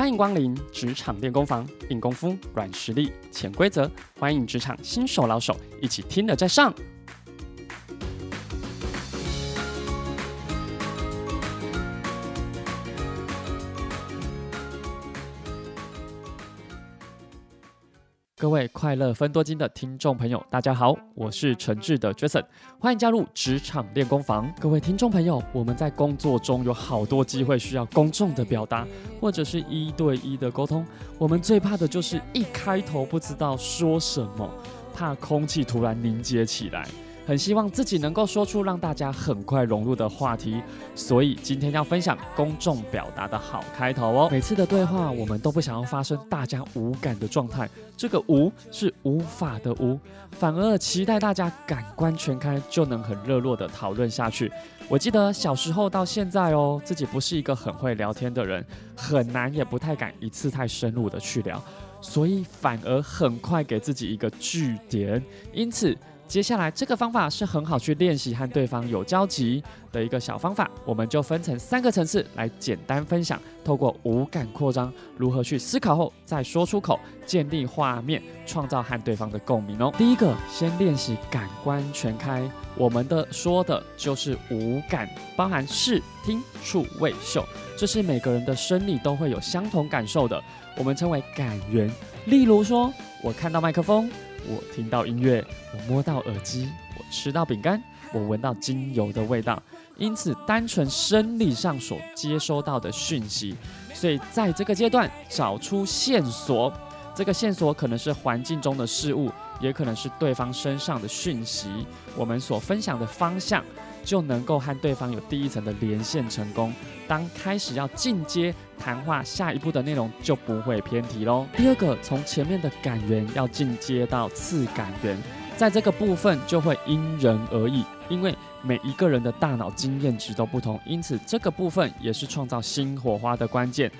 欢迎光临职场练功房，硬功夫、软实力、潜规则，欢迎职场新手老手一起听了再上。各位快乐分多金的听众朋友，大家好，我是诚挚的 Jason，欢迎加入职场练功房。各位听众朋友，我们在工作中有好多机会需要公众的表达，或者是一对一的沟通，我们最怕的就是一开头不知道说什么，怕空气突然凝结起来。很希望自己能够说出让大家很快融入的话题，所以今天要分享公众表达的好开头哦。每次的对话，我们都不想要发生大家无感的状态，这个无是无法的无，反而期待大家感官全开，就能很热络的讨论下去。我记得小时候到现在哦，自己不是一个很会聊天的人，很难也不太敢一次太深入的去聊，所以反而很快给自己一个据点，因此。接下来这个方法是很好去练习和对方有交集的一个小方法，我们就分成三个层次来简单分享。透过五感扩张，如何去思考后再说出口，建立画面，创造和对方的共鸣哦。第一个，先练习感官全开。我们的说的就是五感，包含视听触味嗅，这是每个人的生理都会有相同感受的，我们称为感源。例如说，我看到麦克风。我听到音乐，我摸到耳机，我吃到饼干，我闻到精油的味道。因此，单纯生理上所接收到的讯息，所以在这个阶段找出线索。这个线索可能是环境中的事物，也可能是对方身上的讯息。我们所分享的方向，就能够和对方有第一层的连线成功。当开始要进阶谈话，下一步的内容就不会偏题喽。第二个，从前面的感源要进阶到次感源，在这个部分就会因人而异，因为每一个人的大脑经验值都不同，因此这个部分也是创造新火花的关键，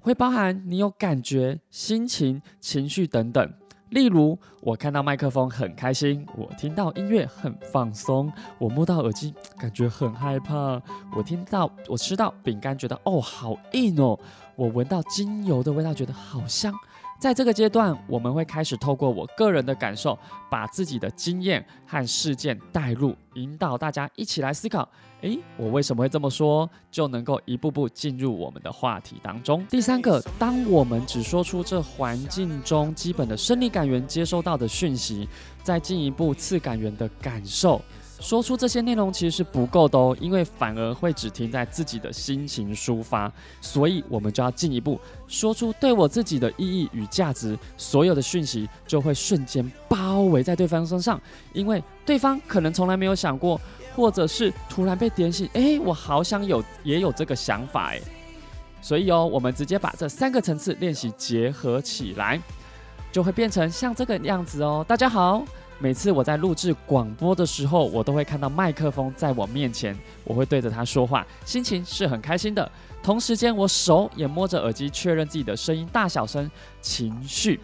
会包含你有感觉、心情、情绪等等。例如，我看到麦克风很开心，我听到音乐很放松，我摸到耳机感觉很害怕，我听到我吃到饼干觉得哦好硬哦，我闻到精油的味道觉得好香。在这个阶段，我们会开始透过我个人的感受，把自己的经验和事件带入，引导大家一起来思考：诶，我为什么会这么说？就能够一步步进入我们的话题当中。第三个，当我们只说出这环境中基本的生理感源接收到的讯息，再进一步次感源的感受。说出这些内容其实是不够的哦，因为反而会只停在自己的心情抒发，所以我们就要进一步说出对我自己的意义与价值，所有的讯息就会瞬间包围在对方身上，因为对方可能从来没有想过，或者是突然被点醒，诶，我好想有也有这个想法诶，所以哦，我们直接把这三个层次练习结合起来，就会变成像这个样子哦。大家好。每次我在录制广播的时候，我都会看到麦克风在我面前，我会对着它说话，心情是很开心的。同时间，我手也摸着耳机，确认自己的声音大小声、情绪。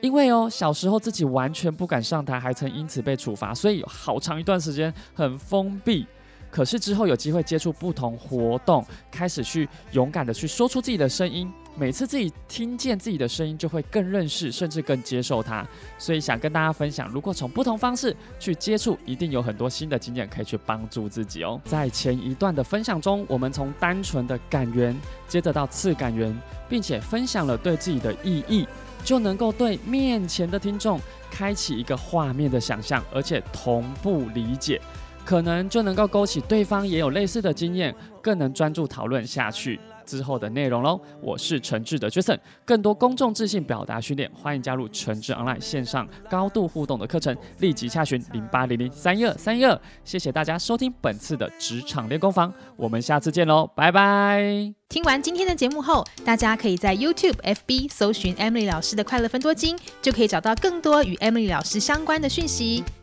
因为哦，小时候自己完全不敢上台，还曾因此被处罚，所以好长一段时间很封闭。可是之后有机会接触不同活动，开始去勇敢的去说出自己的声音。每次自己听见自己的声音，就会更认识，甚至更接受它。所以想跟大家分享，如果从不同方式去接触，一定有很多新的经验可以去帮助自己哦。在前一段的分享中，我们从单纯的感源，接着到次感源，并且分享了对自己的意义，就能够对面前的听众开启一个画面的想象，而且同步理解。可能就能够勾起对方也有类似的经验，更能专注讨论下去之后的内容喽。我是诚挚的 Jason，更多公众自信表达训练，欢迎加入诚挚 Online 线上高度互动的课程，立即洽询零八零零三一二三一二。谢谢大家收听本次的职场练功房，我们下次见喽，拜拜。听完今天的节目后，大家可以在 YouTube、FB 搜寻 Emily 老师的快乐分多金，就可以找到更多与 Emily 老师相关的讯息。